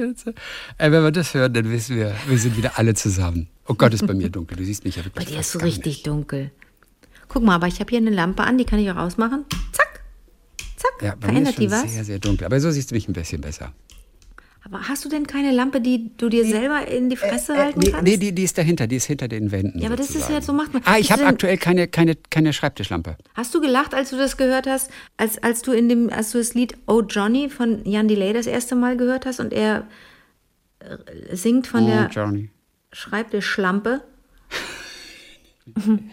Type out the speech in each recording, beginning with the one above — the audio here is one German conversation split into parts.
Schönste. Ey, wenn wir das hören, dann wissen wir, wir sind wieder alle zusammen. Oh Gott, ist bei mir dunkel. Du siehst mich ja wirklich Bei dir ist so richtig nicht. dunkel. Guck mal, aber ich habe hier eine Lampe an, die kann ich auch ausmachen. Zack. Zack. Ja, bei mir ist Verändert die schon was? sehr, sehr dunkel. Aber so siehst du mich ein bisschen besser. Aber hast du denn keine Lampe, die du dir selber in die Fresse halten Äh, Nee, kannst? nee die, die ist dahinter, die ist hinter den Wänden. Ja, aber das ist sozusagen. ja so macht man- Ah, ich habe aktuell keine, keine, keine Schreibtischlampe. Hast du gelacht, als du das gehört hast, als, als du in dem, als du das Lied Oh Johnny von Jan Delay das erste Mal gehört hast und er äh, singt von oh, der Johnny. Schreibtischlampe?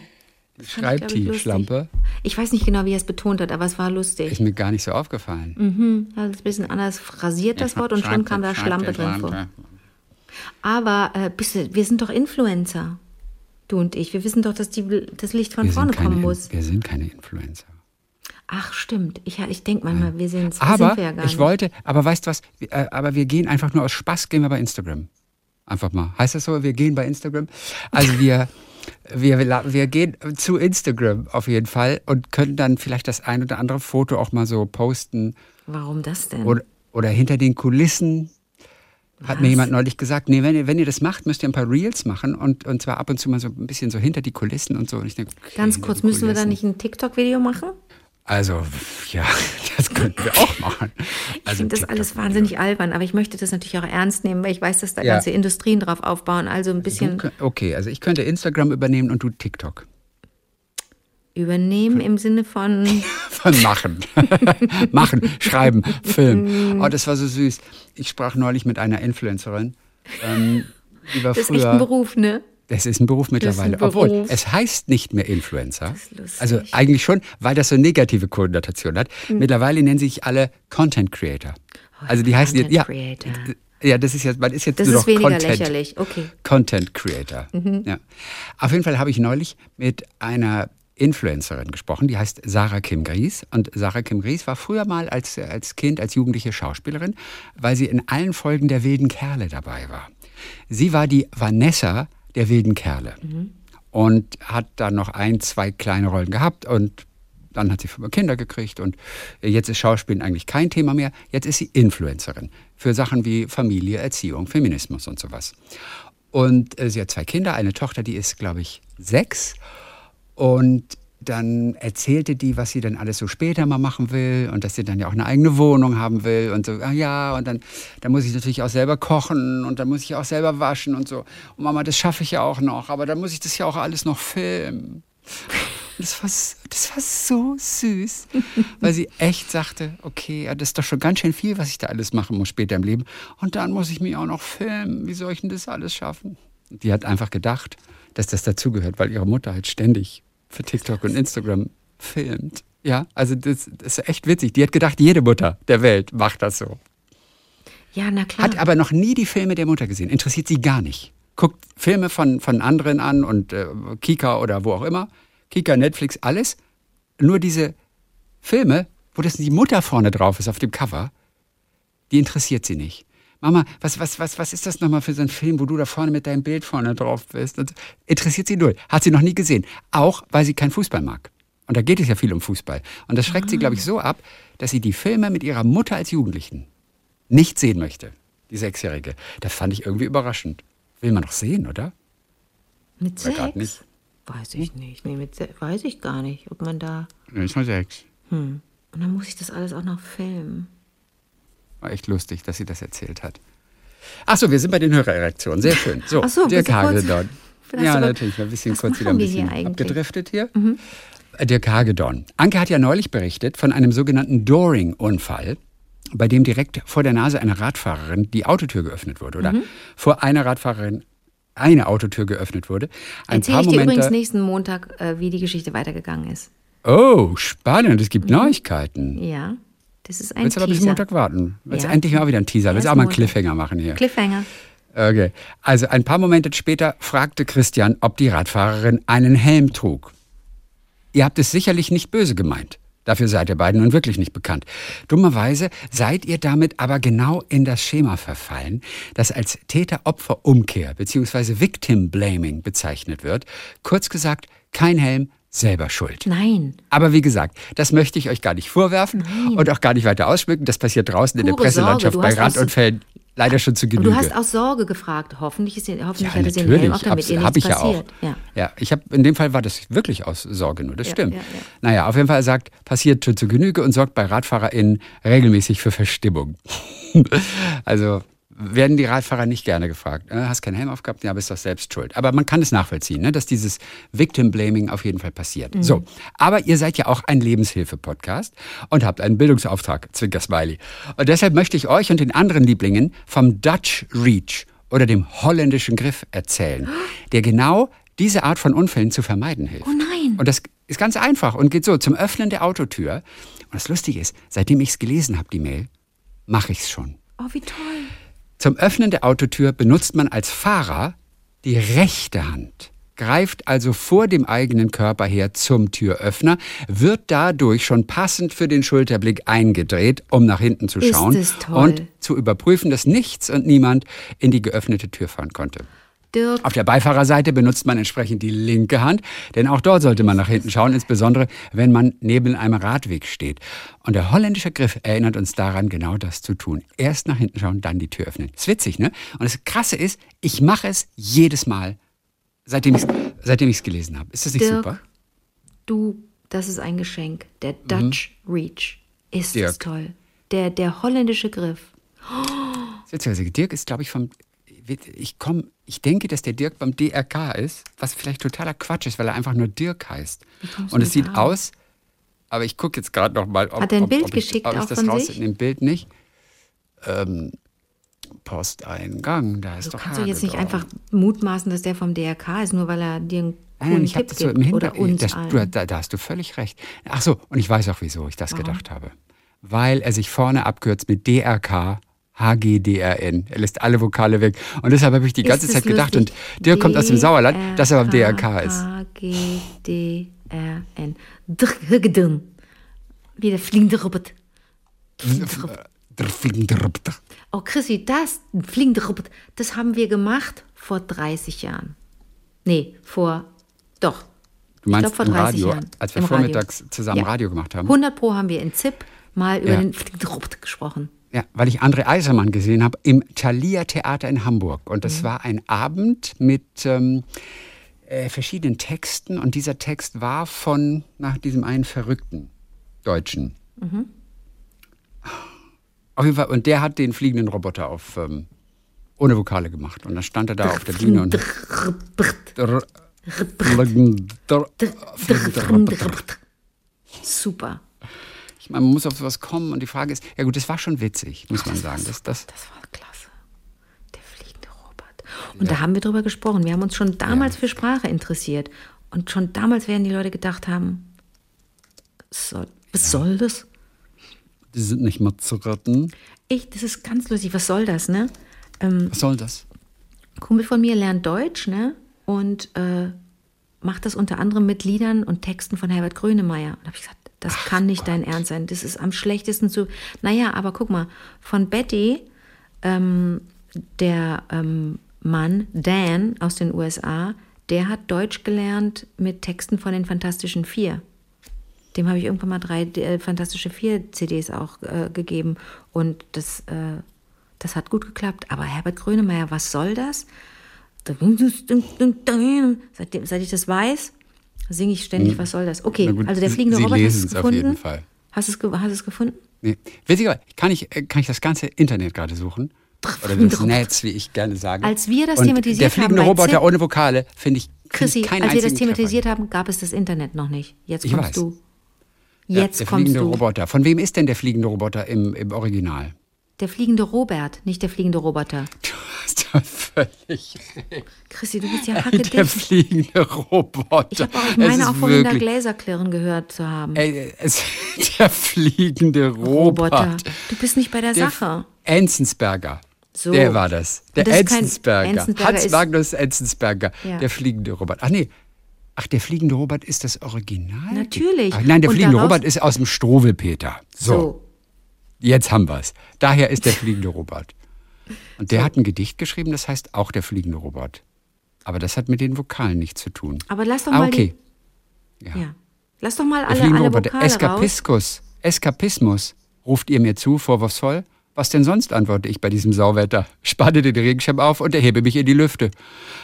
Schreibt die. Schlampe. Ich weiß nicht genau, wie er es betont hat, aber es war lustig. Ist mir gar nicht so aufgefallen. Mhm, er hat es ein bisschen anders phrasiert, das Wort, und schon kam da Schlampe drin vor. Aber äh, du, wir sind doch Influencer. Du und ich. Wir wissen doch, dass die, das Licht von Wir vorne keine, kommen muss. wir sind keine Influencer. Ach, stimmt. Ich, ich denke manchmal, wir sind es. Aber sind wir ja gar ich nicht. wollte, aber weißt du was, äh, aber wir gehen einfach nur aus Spaß, gehen wir bei Instagram. Einfach mal. Heißt das so, wir gehen bei Instagram? Also wir, wir, wir gehen zu Instagram auf jeden Fall und können dann vielleicht das ein oder andere Foto auch mal so posten Warum das denn? oder, oder hinter den Kulissen. Hat mir Was? jemand neulich gesagt, nee, wenn ihr, wenn ihr das macht, müsst ihr ein paar Reels machen und, und zwar ab und zu mal so ein bisschen so hinter die Kulissen und so. Und ich denke, okay, Ganz kurz, müssen wir da nicht ein TikTok-Video machen? Also, ja, das könnten wir auch machen. Ich Also finde das alles wahnsinnig albern, aber ich möchte das natürlich auch ernst nehmen, weil ich weiß, dass da Ja. ganze Industrien drauf aufbauen. Also ein bisschen Okay, also ich könnte Instagram übernehmen und du TikTok. übernehmen im Sinne von. Von machen. machen, schreiben, filmen. Oh, das war so süß. Ich sprach neulich mit einer Influencerin. Ähm, war Das ist früher, echt ein Beruf, ne? Das ist ein Beruf mittlerweile. Beruf. Obwohl, es heißt nicht mehr Influencer. Also eigentlich schon, weil das so negative Konnotation hat. Hm. Mittlerweile nennen sich alle Content Creator. Also die heißen jetzt, ja, Content Creator. ja, das ist jetzt, man ist jetzt Das nur ist noch weniger Content. lächerlich. Okay. Content Creator. Mhm. Ja. Auf jeden Fall habe ich neulich mit einer Influencerin gesprochen, die heißt Sarah Kim Gries. Und Sarah Kim Gries war früher mal als, als Kind, als jugendliche Schauspielerin, weil sie in allen Folgen der wilden Kerle dabei war. Sie war die Vanessa der wilden Kerle und hat dann noch ein, zwei kleine Rollen gehabt und dann hat sie fünf Kinder gekriegt und jetzt ist Schauspielen eigentlich kein Thema mehr. Jetzt ist sie Influencerin für Sachen wie Familie, Erziehung, Feminismus und sowas. Und äh, sie hat zwei Kinder, eine Tochter, die ist, glaube ich, sechs. Und dann erzählte die, was sie dann alles so später mal machen will und dass sie dann ja auch eine eigene Wohnung haben will und so, ah ja, und dann, dann muss ich natürlich auch selber kochen und dann muss ich auch selber waschen und so. Und Mama, das schaffe ich ja auch noch, aber dann muss ich das ja auch alles noch filmen. Das war, das war so süß, weil sie echt sagte, okay, das ist doch schon ganz schön viel, was ich da alles machen muss später im Leben. Und dann muss ich mich auch noch filmen. Wie soll ich denn das alles schaffen? Die hat einfach gedacht, dass das dazugehört, weil ihre Mutter halt ständig für TikTok und Instagram filmt. Ja, also das, das ist echt witzig. Die hat gedacht, jede Mutter der Welt macht das so. Ja, na klar. Hat aber noch nie die Filme der Mutter gesehen. Interessiert sie gar nicht. Guckt Filme von, von anderen an und äh, Kika oder wo auch immer. Kika, Netflix, alles. Nur diese Filme, wo das die Mutter vorne drauf ist auf dem Cover, die interessiert sie nicht. Mama, was, was, was, was ist das nochmal für so ein Film, wo du da vorne mit deinem Bild vorne drauf bist? Und interessiert sie null. Hat sie noch nie gesehen. Auch, weil sie keinen Fußball mag. Und da geht es ja viel um Fußball. Und das schreckt sie, glaube ich, so ab, dass sie die Filme mit ihrer Mutter als Jugendlichen nicht sehen möchte. Die Sechsjährige. Das fand ich irgendwie überraschend. Will man doch sehen, oder? mit grad sechs? nicht. Weiß ich nicht. Nee, mit weiß ich gar nicht, ob man da. Nee, ist nur sechs. Hm. Und dann muss ich das alles auch noch filmen. War echt lustig, dass sie das erzählt hat. Ach so, wir sind bei den Hörererektionen. Sehr schön. So, Ach so, Dirk Hagedorn. Ja, natürlich. Ein bisschen kurz wieder ein hier bisschen eigentlich? abgedriftet hier. Äh, Dirk Hagedorn. Anke hat ja neulich berichtet von einem sogenannten Doring-Unfall, bei dem direkt vor der Nase einer Radfahrerin die Autotür geöffnet wurde. Oder vor einer Radfahrerin eine Autotür geöffnet wurde. Ein Erzähle paar ich dir Momente. übrigens nächsten Montag, äh, wie die Geschichte weitergegangen ist. Oh, spannend. Es gibt Neuigkeiten. Ja, das ist ein Willst aber bis Teaser. Montag warten. Willst Ja. endlich mal wieder ein Teaser. Willst Erst auch mal einen. Cliffhanger machen hier. Cliffhanger. Okay. Also ein paar Momente später fragte Christian, ob die Radfahrerin einen Helm trug. Ihr habt es sicherlich nicht böse gemeint. Dafür seid ihr beiden nun wirklich nicht bekannt. Dummerweise seid ihr damit aber genau in das Schema verfallen, das als Täter-Opfer-Umkehr bzw. Victim-Blaming bezeichnet wird. Kurz gesagt, kein Helm, selber schuld. Nein. Aber wie gesagt, das möchte ich euch gar nicht vorwerfen und auch gar nicht weiter ausschmücken. Das passiert draußen in der Pure. Presselandschaft bei Randunfällen leider schon zu Genüge. Aber du hast aus Sorge gefragt. Hoffentlich, ist, hoffentlich ja, hatte sie einen Helm auf, damit ihr nichts ich passiert. Ja, auch. ja. ja ich habe in dem Fall war das wirklich aus Sorge nur. Das ja, stimmt. Ja, ja. Naja, auf jeden Fall er sagt, passiert schon zu Genüge und sorgt bei RadfahrerInnen regelmäßig für Verstimmung. also werden die Radfahrer nicht gerne gefragt. Äh, hast keinen Helm aufgehabt? Ja, bist doch selbst schuld. Aber man kann es nachvollziehen, ne, dass dieses Victim Blaming auf jeden Fall passiert. Mhm. So, aber ihr seid ja auch ein Lebenshilfe-Podcast und habt einen Bildungsauftrag, Zwinker Smiley. Und deshalb möchte ich euch und den anderen Lieblingen vom Dutch Reach oder dem holländischen Griff erzählen, der genau diese Art von Unfällen zu vermeiden hilft. Oh nein. Und das ist ganz einfach und geht so zum Öffnen der Autotür. Und das Lustige ist, seitdem ich es gelesen habe, die Mail, mache ich es schon. Oh, wie toll. Zum Öffnen der Autotür benutzt man als Fahrer die rechte Hand, greift also vor dem eigenen Körper her zum Türöffner, wird dadurch schon passend für den Schulterblick eingedreht, um nach hinten zu schauen und zu überprüfen, dass nichts und niemand in die geöffnete Tür fahren konnte. Dirk. Auf der Beifahrerseite benutzt man entsprechend die linke Hand, denn auch dort sollte man nach hinten schauen, insbesondere wenn man neben einem Radweg steht. Und der holländische Griff erinnert uns daran, genau das zu tun. Erst nach hinten schauen, dann die Tür öffnen. Ist witzig, ne? Und das Krasse ist, ich mache es jedes Mal, seitdem ich es seitdem gelesen habe. Ist das nicht Dirk, super? Du, das ist ein Geschenk. Der mhm. Dutch mhm. Reach. Ist Dirk. das toll. Der, der holländische Griff. Oh. Dirk ist, glaube ich, vom ich komme, ich denke, dass der Dirk beim DRK ist, was vielleicht totaler Quatsch ist, weil er einfach nur Dirk heißt. Und es sieht da? aus, aber ich gucke jetzt gerade noch mal, ob, Hat er ein Bild ob, ob geschickt ich, ob ich das raus in dem Bild nicht. Ähm, Posteingang, da ist du doch kannst du jetzt nicht einfach mutmaßen, dass der vom DRK ist, nur weil er dir einen coolen Nein, ich Tipp das so im du, da, da, hast du völlig recht. Ach so, und ich weiß auch, wieso ich das Warum? gedacht habe. Weil er sich vorne abkürzt mit DRK HGDRN. Er lässt alle Vokale weg. Und deshalb habe ich die ganze Zeit gedacht, und der kommt aus dem Sauerland, dass er beim DRK ist. HGDRN. Wie der fliegende Roboter. Der fliegende Roboter. Oh, Chrissy, das fliegende Roboter, das haben wir gemacht vor 30 Jahren. Nee, vor, doch. Du meinst glaub, vor 30 Radio, Jahren. als wir Im vormittags Radio. zusammen ja. Radio gemacht haben? 100 Pro haben wir in ZIP mal über ja. den fliegenden Roboter gesprochen. Ja, weil ich André Eisermann gesehen habe im Thalia Theater in Hamburg. Und das mhm. war ein Abend mit ähm, äh, verschiedenen Texten. Und dieser Text war von nach diesem einen verrückten Deutschen. Mhm. Auf jeden Fall. Und der hat den fliegenden Roboter auf ähm, ohne Vokale gemacht. Und dann stand er da auf der Bühne und. Super man muss auf sowas kommen und die Frage ist, ja gut, das war schon witzig, muss Ach, man sagen. Das, das, das war klasse. Der fliegende Robert. Und ja. da haben wir drüber gesprochen. Wir haben uns schon damals ja. für Sprache interessiert. Und schon damals werden die Leute gedacht haben, so, was ja. soll das? Die sind nicht mehr zu retten. Ich, das ist ganz lustig. Was soll das, ne? Ähm, was soll das? Ein Kumpel von mir lernt Deutsch, ne? Und äh, macht das unter anderem mit Liedern und Texten von Herbert Grönemeyer. Und da habe ich gesagt, das Ach kann nicht Gott. dein Ernst sein. Das ist am schlechtesten zu. Naja, aber guck mal, von Betty, ähm, der ähm, Mann Dan aus den USA, der hat Deutsch gelernt mit Texten von den Fantastischen Vier. Dem habe ich irgendwann mal drei äh, Fantastische Vier CDs auch äh, gegeben. Und das, äh, das hat gut geklappt. Aber Herbert Grönemeyer, was soll das? Seitdem, seit ich das weiß, singe ich ständig, hm. was soll das? Okay, also der fliegende Sie Roboter, hast du es gefunden? Auf jeden Fall. Hast du es, hast es gefunden? Nee. Witziger, kann ich, äh, kann ich das ganze Internet gerade suchen? Oder das Netz, wie ich gerne sage. Als wir das Und thematisiert haben. Der fliegende haben Roboter ohne Vokale, finde ich. Chrissy, als wir das thematisiert Treffer. haben, gab es das Internet noch nicht. Jetzt kommst ich weiß. du. Jetzt ja, der kommst fliegende du. Roboter. Von wem ist denn der fliegende Roboter im, im Original? Der fliegende Robert, nicht der fliegende Roboter. Du hast ja völlig recht. Chrissy, du bist ja hackedicht. Der fliegende Roboter. Ich habe auch, meine auch vorhin da Gläserklirren gehört zu haben. Ey, es, der fliegende Roboter. Roboter. Du bist nicht bei der, der Sache. Enzensberger. So. Der war das. Der das Enzensberger. Enzensberger. Hans Magnus Enzensberger. Ja. Der fliegende Robert. Ach nee. Ach, der fliegende Robert ist das Original? Natürlich. Ach, nein, der Und fliegende Robert ist aus dem Struwelpeter. So. so. Jetzt haben wir es. Daher ist der fliegende Robot. Und der so. hat ein Gedicht geschrieben, das heißt auch der fliegende Robot. Aber das hat mit den Vokalen nichts zu tun. Aber lass doch ah, mal. okay. Ja. ja. Lass doch mal alle, alle Vokale Eskapiskus, Eskapismus. Ruft ihr mir zu, vorwurfsvoll? Was denn sonst, antworte ich bei diesem Sauwetter, spanne den Regenschirm auf und erhebe mich in die Lüfte.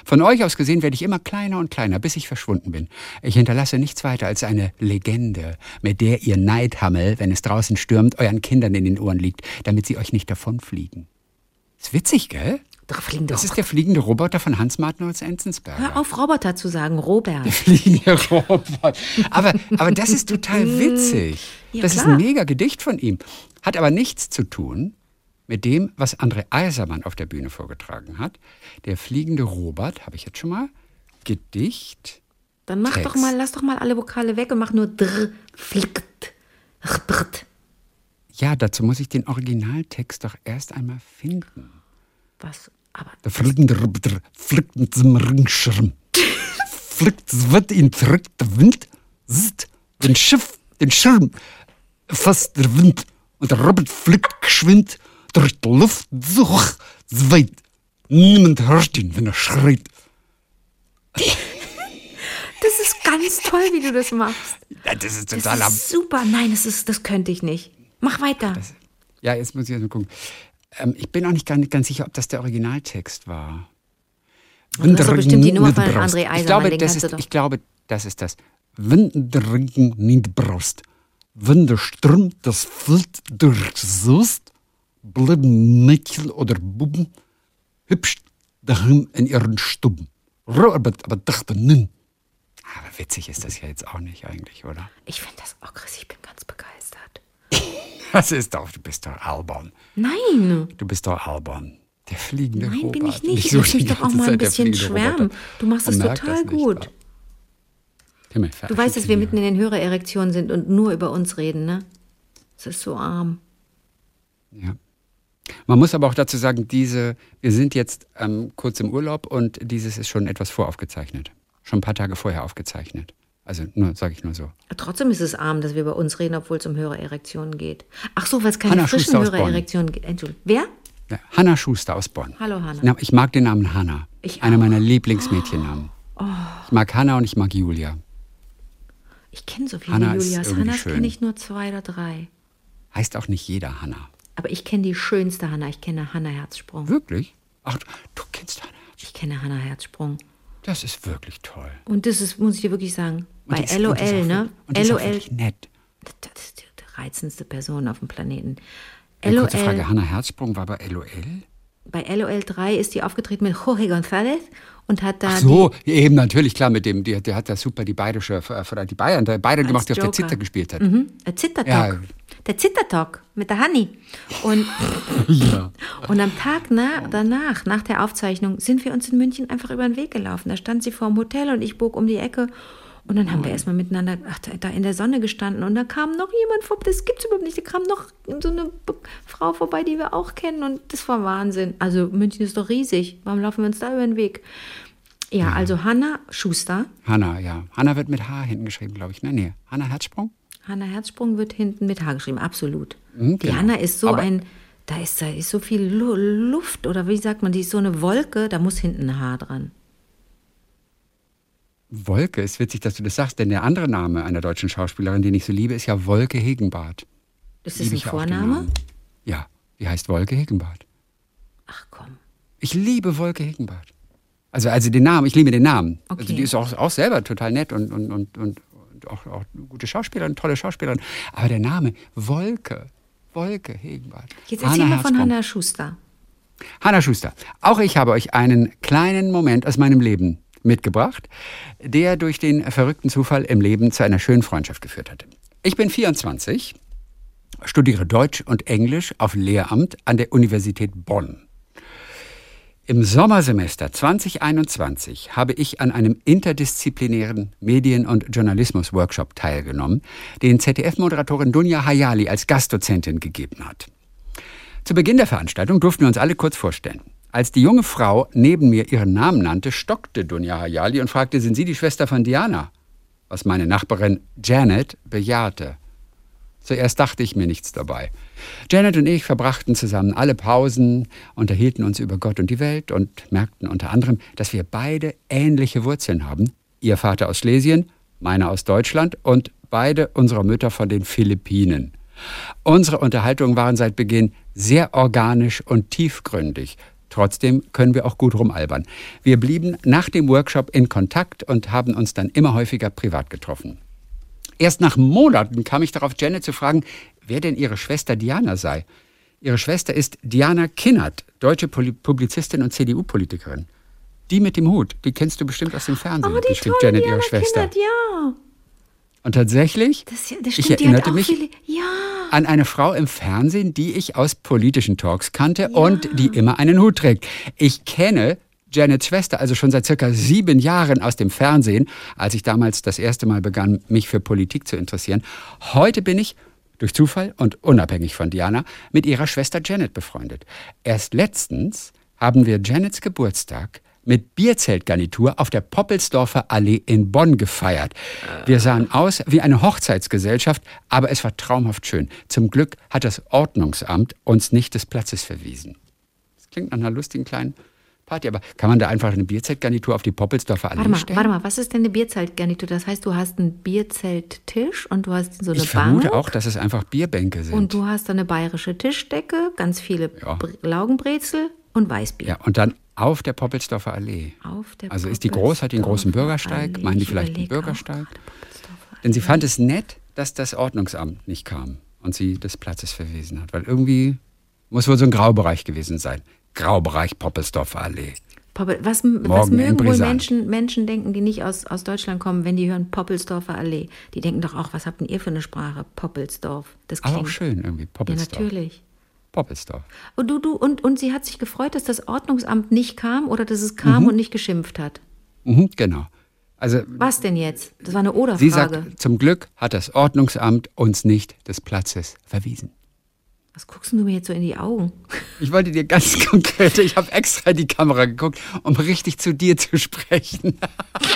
Von euch aus gesehen werde ich immer kleiner und kleiner, bis ich verschwunden bin. Ich hinterlasse nichts weiter als eine Legende, mit der ihr Neidhammel, wenn es draußen stürmt, euren Kindern in den Ohren liegt, damit sie euch nicht davonfliegen. Ist witzig, gell? Das ist der fliegende Roboter von Hans-Martin aus Enzensberger. Hör auf, Roboter zu sagen, Robert. fliegende Roboter. Aber, aber das ist total witzig. Ja, das ist klar. ein mega Gedicht von ihm. Hat aber nichts zu tun mit dem, was André Eisermann auf der Bühne vorgetragen hat. Der fliegende Robert, habe ich jetzt schon mal, Gedicht. Dann mach Text. doch mal, lass doch mal alle Vokale weg und mach nur dr, flickt, drt. Ja, dazu muss ich den Originaltext doch erst einmal finden. Was? Aber Der fliegende fliegt mit seinem Ringschirm. fliegt, es wird ihn zurück, der Wind sieht den Schiff, den Schirm, fasst der Wind und der Robert fliegt geschwind durch die Luft so hoch, so weit. Niemand hört ihn, wenn er schreit. das ist ganz toll, wie du das machst. Ja, das ist Das total am. ist super. Nein, das, ist, das könnte ich nicht. Mach weiter. Ja, jetzt muss ich erst mal gucken. Ähm, ich bin auch nicht ganz, ganz sicher, ob das der Originaltext war. Du hast doch bestimmt die Nummer von. André ich Eisermann, glaube, den das ist, ich glaube, das ist das. Regen nicht braust, wenn der Sturm das Feld durchsust, bleiben Mädchen oder Buben hübsch daheim in ihren Stuben. Robert aber dachte, nimm. Aber witzig ist das ja jetzt auch nicht eigentlich, oder? Ich finde das auch krass. Ich bin ganz begeistert. Das ist doch, du bist doch albern. Nein, Du bist doch albern. Der fliegende nein, Robert. bin ich nicht. Ich so die mich doch auch mal ein bisschen schwärmen. Du machst das total nicht, gut. Himmel, Du weißt, dass wir mitten in den Hörererektionen sind und nur über uns reden, ne? Das ist so arm. Ja. Man muss aber auch dazu sagen, diese, wir sind jetzt ähm, kurz im Urlaub und dieses ist schon etwas voraufgezeichnet. Schon ein paar Tage vorher aufgezeichnet. Also nur, sage ich nur so. Trotzdem ist es arm, dass wir über uns reden, obwohl es um Hörererektionen geht. Ach so, weil es keine Hanna frischen. Hörererektionen gibt. Entschuldigung. Wer? Ja, Hanna Schuster aus Bonn. Hallo, Hanna. Na, ich mag den Namen Hanna. Ich Einer auch. meiner Lieblingsmädchennamen. Ich mag Hanna und ich mag Julia. Ich kenne so viele Hanna ist Julias. Hannas kenne ich nur zwei oder drei. Heißt auch nicht jeder Hanna. Aber ich kenne die schönste Hanna. Ich kenne Hanna Herzsprung. Wirklich? Ach, du kennst Hanna. Ich kenne Hanna Herzsprung. Das ist wirklich toll. Und das ist, muss ich dir wirklich sagen, bei ist- LOL, und ist ne? Und ist LOL, wirklich nett. das ist die reizendste Person auf dem Planeten. Eine kurze Frage, LOL, Hanna Herzsprung war bei LOL? bei LOL 3 ist die aufgetreten mit Jorge González und hat da Ach so, eben natürlich, klar, mit dem, der, der hat da super die bayerische, äh, die Bayern, der Bayern gemacht, der auf der Joker. Zither gespielt hat. mhm, der Zittertalk. Ja. Der Zittertalk mit der Hanni. Und, Ja. und am Tag na, danach, nach der Aufzeichnung, sind wir uns in München einfach über den Weg gelaufen. Da stand sie vor dem Hotel und ich bog um die Ecke. Und dann haben wir erstmal miteinander ach, da, in der Sonne gestanden und da kam noch jemand vorbei, das gibt's überhaupt nicht, da kam noch so eine Frau vorbei, die wir auch kennen und das war Wahnsinn. Also München ist doch riesig, warum laufen wir uns da über den Weg? Ja, also Hanna Schuster, Hanna, ja. Hanna wird mit H hinten geschrieben, glaube ich. Ne, nee. Hanna Herzsprung? Hanna Herzsprung wird hinten mit H geschrieben, absolut. Mhm, Die genau. Hanna ist so Aber- ein, da ist, da ist so viel Lu Luft oder wie sagt man, die ist so eine Wolke, da muss hinten ein H dran. Wolke, ist witzig, dass du das sagst, denn der andere Name einer deutschen Schauspielerin, den ich so liebe, ist ja Wolke Hegenbart. Ist das ein Vorname? Ja, die heißt Wolke Hegenbart. Ach komm. Ich liebe Wolke Hegenbart. Also, also den Namen, ich liebe den Namen. Also Okay. die ist auch, auch selber total nett und, und, und, und, auch, auch eine gute Schauspielerin, tolle Schauspielerin. Aber der Name, Wolke, Wolke Hegenbart. Jetzt erzähl Hanna mal von. Hanna Schuster. Hanna Schuster, auch ich habe euch einen kleinen Moment aus meinem Leben mitgebracht, der durch den verrückten Zufall im Leben zu einer schönen Freundschaft geführt hatte. Ich bin 24, studiere Deutsch und Englisch auf Lehramt an der Universität Bonn. Im Sommersemester 2021 habe ich an einem interdisziplinären Medien- und Journalismus-Workshop teilgenommen, den ZDF-Moderatorin Dunja Hayali als Gastdozentin gegeben hat. Zu Beginn der Veranstaltung durften wir uns alle kurz vorstellen. Als die junge Frau neben mir ihren Namen nannte, stockte Dunja Hayali und fragte, sind Sie die Schwester von Diana? Was meine Nachbarin Janet bejahte. Zuerst dachte ich mir nichts dabei. Janet und ich verbrachten zusammen alle Pausen, unterhielten uns über Gott und die Welt und merkten unter anderem, dass wir beide ähnliche Wurzeln haben. Ihr Vater aus Schlesien, meiner aus Deutschland und beide unserer Mütter von den Philippinen. Unsere Unterhaltungen waren seit Beginn sehr organisch und tiefgründig. Trotzdem können wir auch gut rumalbern. Wir blieben nach dem Workshop in Kontakt und haben uns dann immer häufiger privat getroffen. Erst nach Monaten kam ich darauf, Janet zu fragen, wer denn ihre Schwester Diana sei. Ihre Schwester ist Diana Kinnert, deutsche Publizistin und CDU-Politikerin. Die mit dem Hut, die kennst du bestimmt aus dem Fernsehen. Oh, die schrieb Janet Diana ihre Schwester. Kinnert, ja. Und tatsächlich, das, das ich erinnerte mich ja. an eine Frau im Fernsehen, die ich aus politischen Talks kannte ja. und die immer einen Hut trägt. Ich kenne Janets Schwester also schon seit circa sieben Jahren aus dem Fernsehen, als ich damals das erste Mal begann, mich für Politik zu interessieren. Heute bin ich durch Zufall und unabhängig von Diana mit ihrer Schwester Janet befreundet. Erst letztens haben wir Janets Geburtstag mit Bierzeltgarnitur auf der Poppelsdorfer Allee in Bonn gefeiert. Wir sahen aus wie eine Hochzeitsgesellschaft, aber es war traumhaft schön. Zum Glück hat das Ordnungsamt uns nicht des Platzes verwiesen. Das klingt nach einer lustigen kleinen Party, aber kann man da einfach eine Bierzeltgarnitur auf die Poppelsdorfer Allee warte mal, stellen? Warte mal, was ist denn eine Bierzeltgarnitur? Das heißt, du hast einen Bierzelttisch und du hast so eine ich vermute Bank auch, dass es einfach Bierbänke sind. und du hast eine bayerische Tischdecke, ganz viele Ja. Bre- Laugenbrezel und Weißbier. ja, und dann auf der Poppelsdorfer Allee. Der Also ist die groß, hat die einen großen Bürgersteig? Meinen die Ich vielleicht auch Bürgersteig? Denn sie fand es nett, dass das Ordnungsamt nicht kam und sie des Platzes verwiesen hat. Weil irgendwie muss wohl so ein Graubereich gewesen sein. Graubereich Poppelsdorfer Allee. Poppel, was, was mögen wohl. Menschen, Menschen denken, die nicht aus, aus Deutschland kommen, wenn die hören Poppelsdorfer Allee? Die denken doch auch, was habt denn ihr für eine Sprache? Poppelsdorf. Das Aber klingt. auch schön irgendwie. Ja, Poppelsdorf. natürlich. Poppelsdorf. Und, du, du, und, und sie hat sich gefreut, dass das Ordnungsamt nicht kam oder dass es kam und nicht geschimpft hat. Mhm, genau. Also Was denn jetzt? Das war eine sie Oder-Frage. sagt, zum Glück hat das Ordnungsamt uns nicht des Platzes verwiesen. Was guckst du mir jetzt so in die Augen? Ich wollte dir ganz konkret, ich habe extra in die Kamera geguckt, um richtig zu dir zu sprechen.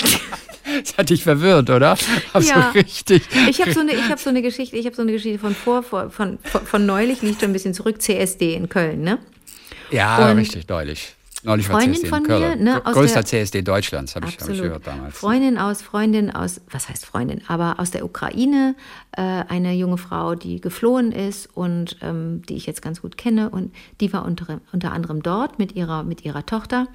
Das hat dich verwirrt, oder? Also Ja. richtig. Ich habe so eine, ich habe so eine Geschichte, ich habe so eine Geschichte von vor, von, von, von neulich, liegt schon ein bisschen zurück, CSD in Köln, ne? Ja, Und richtig, neulich. Neulich war Freundin CSD von in Köln. mir, ne, aus Größter CSD Deutschlands, habe ich, hab ich gehört damals. Freundin aus, Freundin aus, was heißt Freundin, aber aus der Ukraine, äh, eine junge Frau, die geflohen ist und ähm, die ich jetzt ganz gut kenne und die war unter, unter anderem dort mit ihrer, mit ihrer Tochter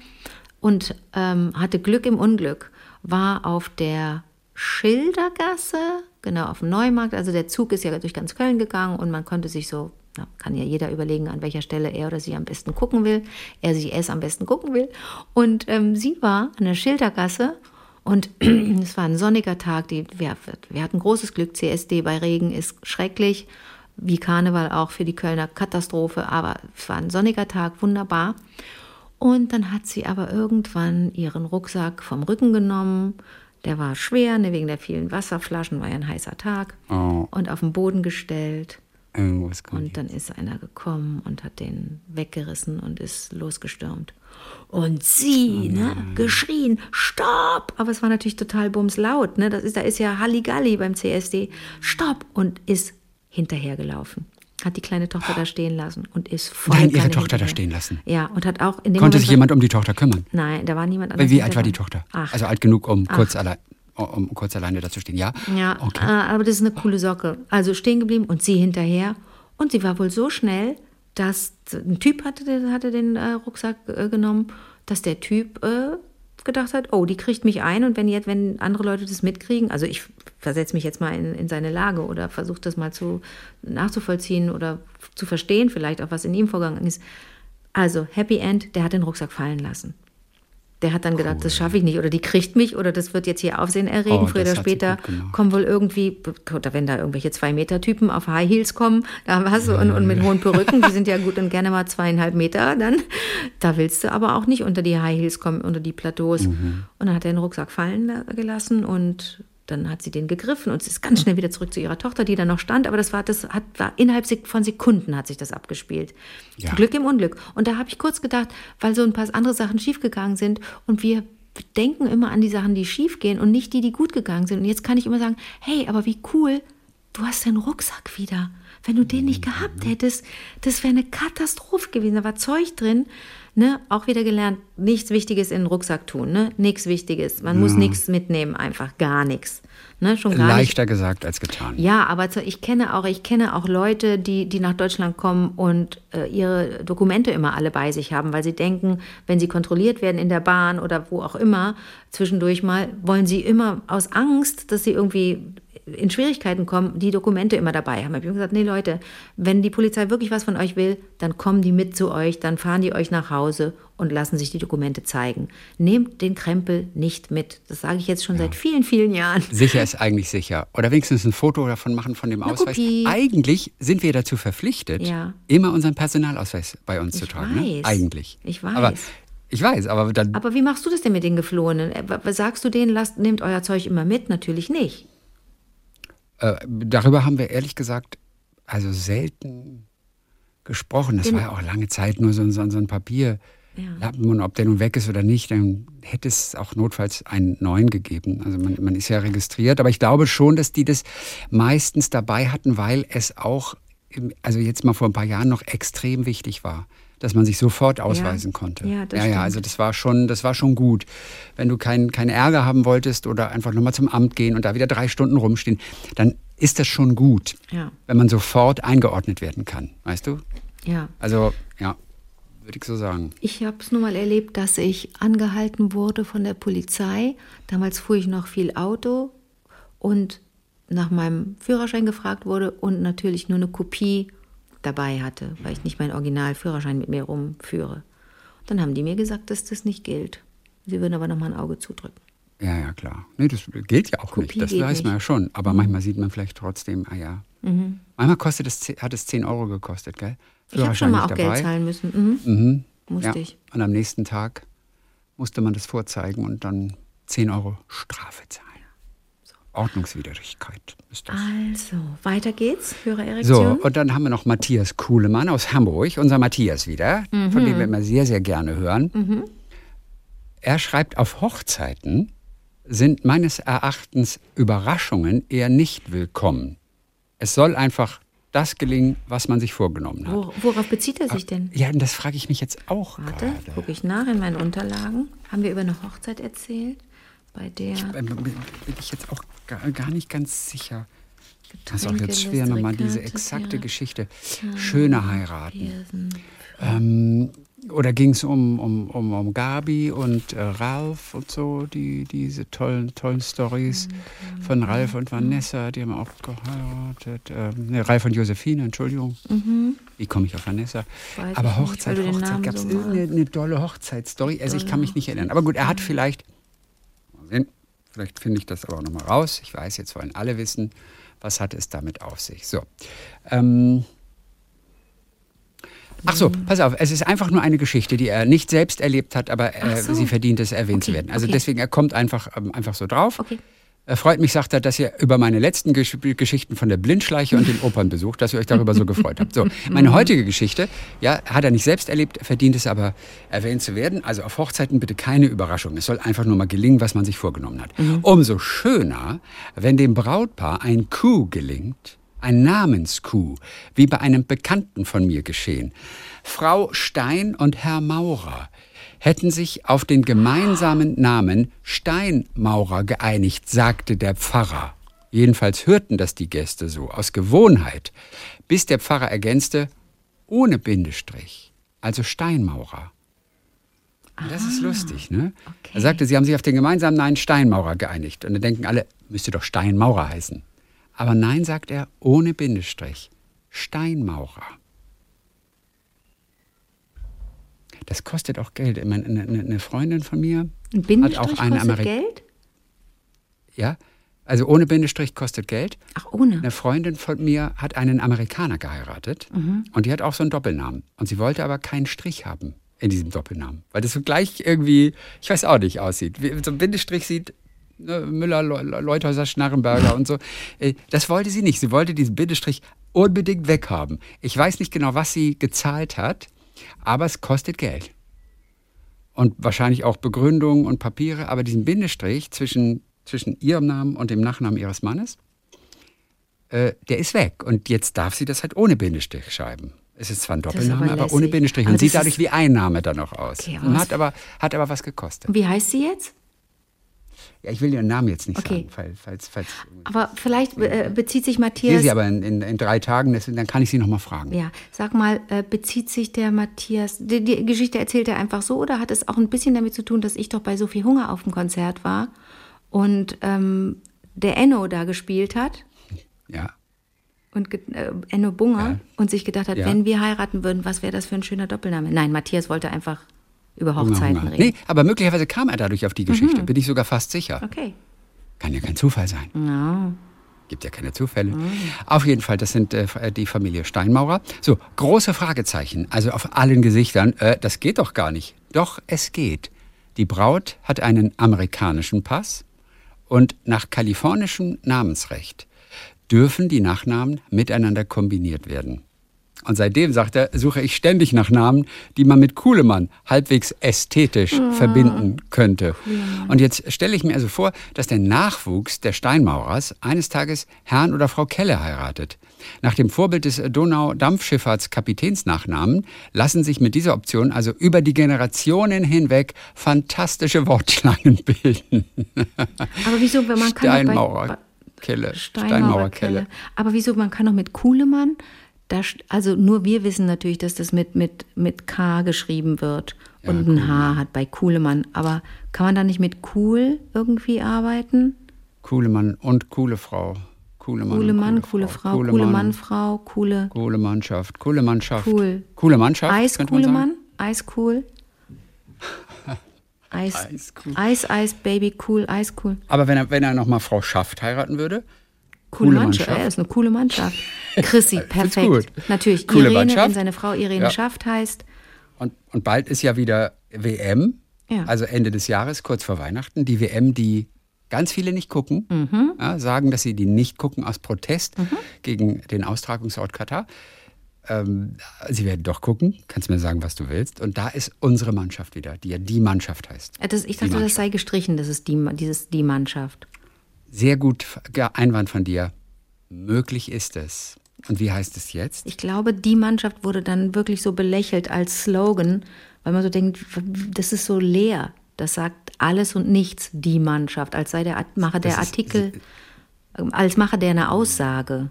und ähm, hatte Glück im Unglück, war auf der Schildergasse, genau auf dem Neumarkt, also der Zug ist ja durch ganz Köln gegangen und man konnte sich so, na, kann ja jeder überlegen, an welcher Stelle er oder sie am besten gucken will, er sie es am besten gucken will. Und ähm, sie war an der Schildergasse und es war ein sonniger Tag, die, wir, wir hatten großes Glück, CSD bei Regen ist schrecklich, wie Karneval auch für die Kölner Katastrophe, aber es war ein sonniger Tag, wunderbar. Und dann hat sie aber irgendwann ihren Rucksack vom Rücken genommen. Der war schwer, ne, wegen der vielen Wasserflaschen, war ja ein heißer Tag. Oh. Und auf den Boden gestellt. Irgendwo ist gut. Und dann ist einer gekommen und hat den weggerissen und ist losgestürmt. Und sie, ne, geschrien, stopp! Aber es war natürlich total bumslaut, ne? Das ist, da ist ja Halligalli beim CSD. Stopp! Und ist hinterhergelaufen. Hat die kleine Tochter da stehen lassen und ist voll Nein, ihre Tochter da stehen lassen. Ja, und hat auch in dem Konnte Moment sich jemand um die Tochter kümmern? Nein, da war niemand anders. Wie alt war die. Tochter? Acht. Also alt genug, um kurz, allein, um kurz alleine da zu stehen. Ja? Ja, Okay. äh, aber das ist eine coole Socke. Also stehen geblieben und sie hinterher. Und sie war wohl so schnell, dass ein Typ hatte, den- hatte den äh, Rucksack äh, genommen, dass der Typ äh, gedacht hat, oh, die kriegt mich ein und wenn jetzt, wenn andere Leute das mitkriegen, also ich versetze mich jetzt mal in, in seine Lage oder versuche das mal zu nachzuvollziehen oder zu verstehen, vielleicht auch was in ihm vorgegangen ist. Also Happy End, der hat den Rucksack fallen lassen. Der hat dann gedacht, das schaffe ich nicht oder die kriegt mich oder das wird jetzt hier Aufsehen erregen. Oh, Früher oder später kommen wohl irgendwie, oder wenn da irgendwelche Zwei-Meter-Typen auf High Heels kommen, da was und, und mit hohen Perücken, die sind ja gut und gerne mal zweieinhalb Meter, dann, da willst du aber auch nicht unter die High Heels kommen, unter die Plateaus. Mhm. Und dann hat er den Rucksack fallen la- gelassen und dann hat sie den gegriffen und sie ist ganz schnell wieder zurück zu ihrer Tochter, die da noch stand. Aber das war, das hat, war innerhalb von Sekunden hat sich das abgespielt. Ja. Glück im Unglück. Und da habe ich kurz gedacht, weil so ein paar andere Sachen schiefgegangen sind und wir denken immer an die Sachen, die schiefgehen und nicht die, die gut gegangen sind. Und jetzt kann ich immer sagen, hey, aber wie cool, du hast deinen Rucksack wieder. Wenn du den nicht gehabt hättest, das wäre eine Katastrophe gewesen. Da war Zeug drin. Ne? Auch wieder gelernt, nichts Wichtiges in den Rucksack tun. Ne? Nichts Wichtiges. Man muss nichts mitnehmen, einfach gar nichts. Ne? Schon gar Leichter nicht. gesagt als getan. Ja, aber ich kenne auch, ich kenne auch Leute, die, die nach Deutschland kommen und äh, ihre Dokumente immer alle bei sich haben, weil sie denken, wenn sie kontrolliert werden in der Bahn oder wo auch immer, zwischendurch mal, wollen sie immer aus Angst, dass sie irgendwie in Schwierigkeiten kommen, die Dokumente immer dabei haben. Ich habe gesagt, nee Leute, wenn die Polizei wirklich was von euch will, dann kommen die mit zu euch, dann fahren die euch nach Hause und lassen sich die Dokumente zeigen. Nehmt den Krempel nicht mit. Das sage ich jetzt schon ja. seit vielen, vielen Jahren. Sicher ist eigentlich sicher. Oder wenigstens ein Foto davon machen von dem Eine Ausweis. Kopie. Eigentlich sind wir dazu verpflichtet, ja. immer unseren Personalausweis bei uns ich zu tragen. Ne? Weiß. Ne? Eigentlich. Ich weiß. Aber ich weiß, aber dann. Aber wie machst du das denn mit den Geflohenen? Äh, sagst du denen, lasst, nehmt euer Zeug immer mit? Natürlich nicht. Äh, darüber haben wir ehrlich gesagt also selten gesprochen. Das In, war ja auch lange Zeit nur so, so, so ein Papier. Ja. Und ob der nun weg ist oder nicht, dann hätte es auch notfalls einen neuen gegeben. Also man, man ist ja registriert, aber ich glaube schon, dass die das meistens dabei hatten, weil es auch, also jetzt mal vor ein paar Jahren noch extrem wichtig war dass man sich sofort ausweisen ja. konnte. Ja, das ja, ja, also das war schon, das war schon gut. Wenn du keinen kein Ärger haben wolltest oder einfach nochmal zum Amt gehen und da wieder drei Stunden rumstehen, dann ist das schon gut, ja. wenn man sofort eingeordnet werden kann, weißt du? Ja. Also, ja, würde ich so sagen. Ich habe es nur mal erlebt, dass ich angehalten wurde von der Polizei. Damals fuhr ich noch viel Auto und nach meinem Führerschein gefragt wurde und natürlich nur eine Kopie dabei hatte, weil ich nicht meinen Originalführerschein mit mir rumführe. Dann haben die mir gesagt, dass das nicht gilt. Sie würden aber noch mal ein Auge zudrücken. Ja, ja, klar. Nee, das gilt ja auch Kopie nicht. Das weiß nicht. man ja schon. Aber mhm. manchmal sieht man vielleicht trotzdem, ah ja. Mhm. Manchmal kostet es, hat es 10 Euro gekostet, gell? Ich habe schon mal auch Geld zahlen müssen. Mhm. Mhm. Musste ja. ich. Und am nächsten Tag musste man das vorzeigen und dann 10 Euro Strafe zahlen. Ordnungswidrigkeit ist das. Also, weiter geht's, Hörererektion. So, und dann haben wir noch Matthias Kuhlemann aus Hamburg, unser Matthias wieder, Mhm. von dem wir immer sehr, sehr gerne hören. Mhm. Er schreibt, auf Hochzeiten sind meines Erachtens Überraschungen eher nicht willkommen. Es soll einfach das gelingen, was man sich vorgenommen hat. Wo, worauf bezieht er sich denn? Ja, das frage ich mich jetzt auch Warte, gucke ich nach in meinen Unterlagen. Haben wir über eine Hochzeit erzählt? Bei der Ich, äh, bin ich jetzt auch gar, gar nicht ganz sicher. Das ist auch jetzt schwer, nochmal diese exakte ja. Geschichte. Schöne heiraten. Ähm, oder ging es um, um, um, um Gabi und äh, Ralf und so, die, diese tollen, tollen Stories von Ralf und Vanessa, die haben auch geheiratet. Ähm, ne, Ralf und Josephine, Entschuldigung. Mhm. Wie komme ich auf Vanessa? Weiß Aber ich nicht, Hochzeit, Hochzeit, gab es so irgendeine eine dolle Hochzeitsstory? Also ich kann mich nicht erinnern. Aber gut, er hat vielleicht, sehen, vielleicht finde ich das aber auch nochmal raus. Ich weiß, jetzt wollen alle wissen, was hat es damit auf sich. So. Ähm, Ach so, pass auf, es ist einfach nur eine Geschichte, die er nicht selbst erlebt hat, aber äh, so. sie verdient es, erwähnt Okay, zu werden. Also okay. deswegen, er kommt einfach, ähm, einfach so drauf. Okay. Er freut mich, sagt er, dass ihr über meine letzten Gesch Geschichten von der Blindschleiche und den Opernbesuch, dass ihr euch darüber so gefreut habt. So, meine heutige Geschichte, ja, hat er nicht selbst erlebt, verdient es aber erwähnt zu werden. Also auf Hochzeiten bitte keine Überraschung. Es soll einfach nur mal gelingen, was man sich vorgenommen hat. Umso schöner, wenn dem Brautpaar ein Coup gelingt, ein Namenscoup, wie bei einem Bekannten von mir geschehen. Frau Stein und Herr Maurer hätten sich auf den gemeinsamen Namen Steinmaurer geeinigt, sagte der Pfarrer. Jedenfalls hörten das die Gäste so, aus Gewohnheit, bis der Pfarrer ergänzte, ohne Bindestrich, also Steinmaurer. Und das ist lustig, ne? okay. Er sagte, sie haben sich auf den gemeinsamen Namen Steinmaurer geeinigt. Und dann denken alle, müsste doch Steinmaurer heißen. Aber nein, sagt er, ohne Bindestrich. Steinmaurer. Das kostet auch Geld. Ich meine, Eine, eine eine Freundin von mir Ein hat auch einen kostet Ameri Geld? Ja, also ohne Bindestrich kostet Geld. Ach, ohne. Eine Freundin von mir hat einen Amerikaner geheiratet Mhm. und die hat auch so einen Doppelnamen. Und sie wollte aber keinen Strich haben in diesem Doppelnamen, weil das so gleich irgendwie, ich weiß auch nicht, aussieht. Wie, so ein Bindestrich sieht ne, Müller, Le Le- Leuthäuser, Schnarrenberger und so. Äh, Das wollte sie nicht. Sie wollte diesen Bindestrich unbedingt weghaben. Ich weiß nicht genau, was sie gezahlt hat, aber es kostet Geld. Und wahrscheinlich auch Begründung und Papiere, aber diesen Bindestrich zwischen, zwischen ihrem Namen und dem Nachnamen ihres Mannes, äh, der ist weg. Und jetzt darf sie das halt ohne Bindestrich schreiben. Es ist zwar ein Doppelname, aber, aber, ohne Bindestrich. Und sieht dadurch wie ein Name dann noch aus. Okay, und hat aber, hat aber was gekostet. Wie heißt sie jetzt? Ja, ich will ihren Namen jetzt nicht okay. sagen, falls, falls, falls Aber vielleicht äh, bezieht sich ich Matthias. sehe sie aber in, in, in drei Tagen, deswegen, dann kann ich sie nochmal fragen. Ja, sag mal, äh, bezieht sich der Matthias, die, die, Geschichte erzählt er einfach so oder hat es auch ein bisschen damit zu tun, dass ich doch bei Sophie Hunger auf dem Konzert war und ähm, der Enno da gespielt hat Ja. und äh, Enno Bunger Ja. und sich gedacht hat, Ja. wenn wir heiraten würden, was wäre das für ein schöner Doppelname? Nein, Matthias wollte einfach über Hochzeiten Hunger. reden. Nee, aber möglicherweise kam er dadurch auf die Geschichte, Mhm. bin ich sogar fast sicher. Okay. Kann ja kein Zufall sein. Ja. Gibt ja keine Zufälle. Auf jeden Fall, das sind äh, die Familie Steinmaurer. So, große Fragezeichen, also auf allen Gesichtern. Äh, das geht doch gar nicht. Doch, es geht. Die Braut hat einen amerikanischen Pass und nach kalifornischem Namensrecht dürfen die Nachnamen miteinander kombiniert werden. Und seitdem, sagt er, suche ich ständig nach Namen, die man mit Kuhlemann halbwegs ästhetisch verbinden könnte. Und jetzt stelle ich mir also vor, dass der Nachwuchs der Steinmaurers eines Tages Herrn oder Frau Kelle heiratet. Nach dem Vorbild des Donau-Dampfschifffahrts-Kapitänsnachnamen lassen sich mit dieser Option also über die Generationen hinweg fantastische Wortschlangen bilden. Aber wieso, wenn man kann doch Steinmaurer Kelle. Steinmauerkelle. Aber wieso, man kann doch mit Kuhlemann, da, also nur wir wissen natürlich, dass das mit, mit, mit K geschrieben wird und ein H hat bei Kuhlemann. Aber kann man da nicht mit Kuhl irgendwie arbeiten? Coole Mann und coole Frau. Coole Mann, Coole Mann, coole Frau, coole, Mann, Mannfrau, coole, Coole Mannschaft, coole Mannschaft. Cool. Coole Mannschaft. Eis, coole. Mann, Eis, cool. Eis, Eis, cool. Eis, Eis, Baby, cool, Eis, cool. Aber wenn er, wenn er nochmal Frau Schaft heiraten würde, Coole, Coole Mannschaft. Mannschaft. Ja, ist eine coole Mannschaft. Chrissy, perfekt. gut. Natürlich, Coole Irene, wenn Mannschaft. seine Frau Irene Ja. Schaft heißt. und, und bald ist ja wieder WM, Ja. also Ende des Jahres, kurz vor Weihnachten, die WM, die ganz viele nicht gucken, Mhm. ja, sagen, dass sie die nicht gucken aus Protest gegen den Austragungsort Katar. Ähm, sie werden doch gucken, kannst mir sagen, was du willst. Und da ist unsere Mannschaft wieder, die ja die Mannschaft heißt. Das, ich dachte, das sei gestrichen, das ist die, dieses die Mannschaft. Sehr gut Einwand von dir. Möglich ist es. Und wie heißt es jetzt? Ich glaube, die Mannschaft wurde dann wirklich so belächelt als Slogan, weil man so denkt, das ist so leer. Das sagt alles und nichts, die Mannschaft, als sei der Macher der ist- Artikel, als Macher der eine Aussage.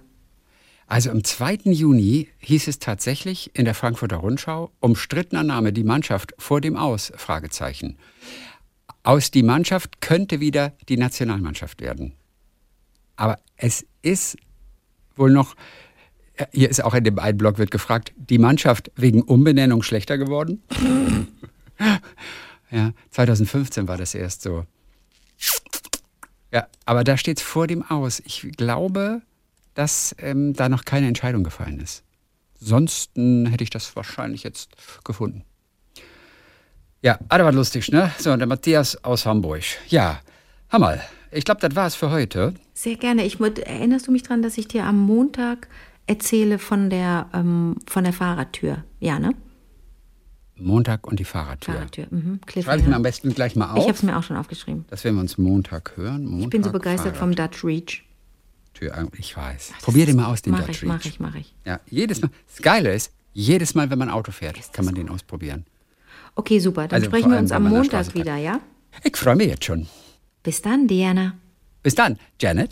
Also am 2. Juni hieß es tatsächlich in der Frankfurter Rundschau, umstrittener Name die Mannschaft vor dem Aus, Fragezeichen. Aus die Mannschaft könnte wieder die Nationalmannschaft werden. Aber es ist wohl noch, äh, hier ist auch in dem einen Blog wird gefragt, die Mannschaft wegen Umbenennung schlechter geworden? ja, 2015 war das erst so. Ja, aber da steht es vor dem Aus. Ich glaube, dass ähm, da noch keine Entscheidung gefallen ist. Sonst hätte ich das wahrscheinlich jetzt gefunden. Ja, aber was lustig, ne? So, und der Matthias aus Hamburg. Ja, Hammer. Ich glaube, das war's für heute. Sehr gerne. Ich, erinnerst du mich daran, dass ich dir am Montag erzähle von der, ähm, von der Fahrradtür? Ja, ne? Montag und die Fahrradtür. Fahrradtür. Mhm. Schreibe ich mir am besten gleich mal Ich habe auf, es mir auch schon aufgeschrieben. dass wir uns Montag hören. Montag, Ich bin so begeistert vom Dutch Reach. Fahrradtür. Ich weiß. Probier den mal aus, den Mach Dutch ich, mach Reach. ich, mach ich. Ja, jedes Mal. Das Geile ist, jedes Mal, wenn man Auto fährt, kann man den ausprobieren. Okay, super. Dann Also sprechen wir uns am Montag wieder, ja? Ich freue mich jetzt schon. Bis dann, Diana. Bis dann, Janet.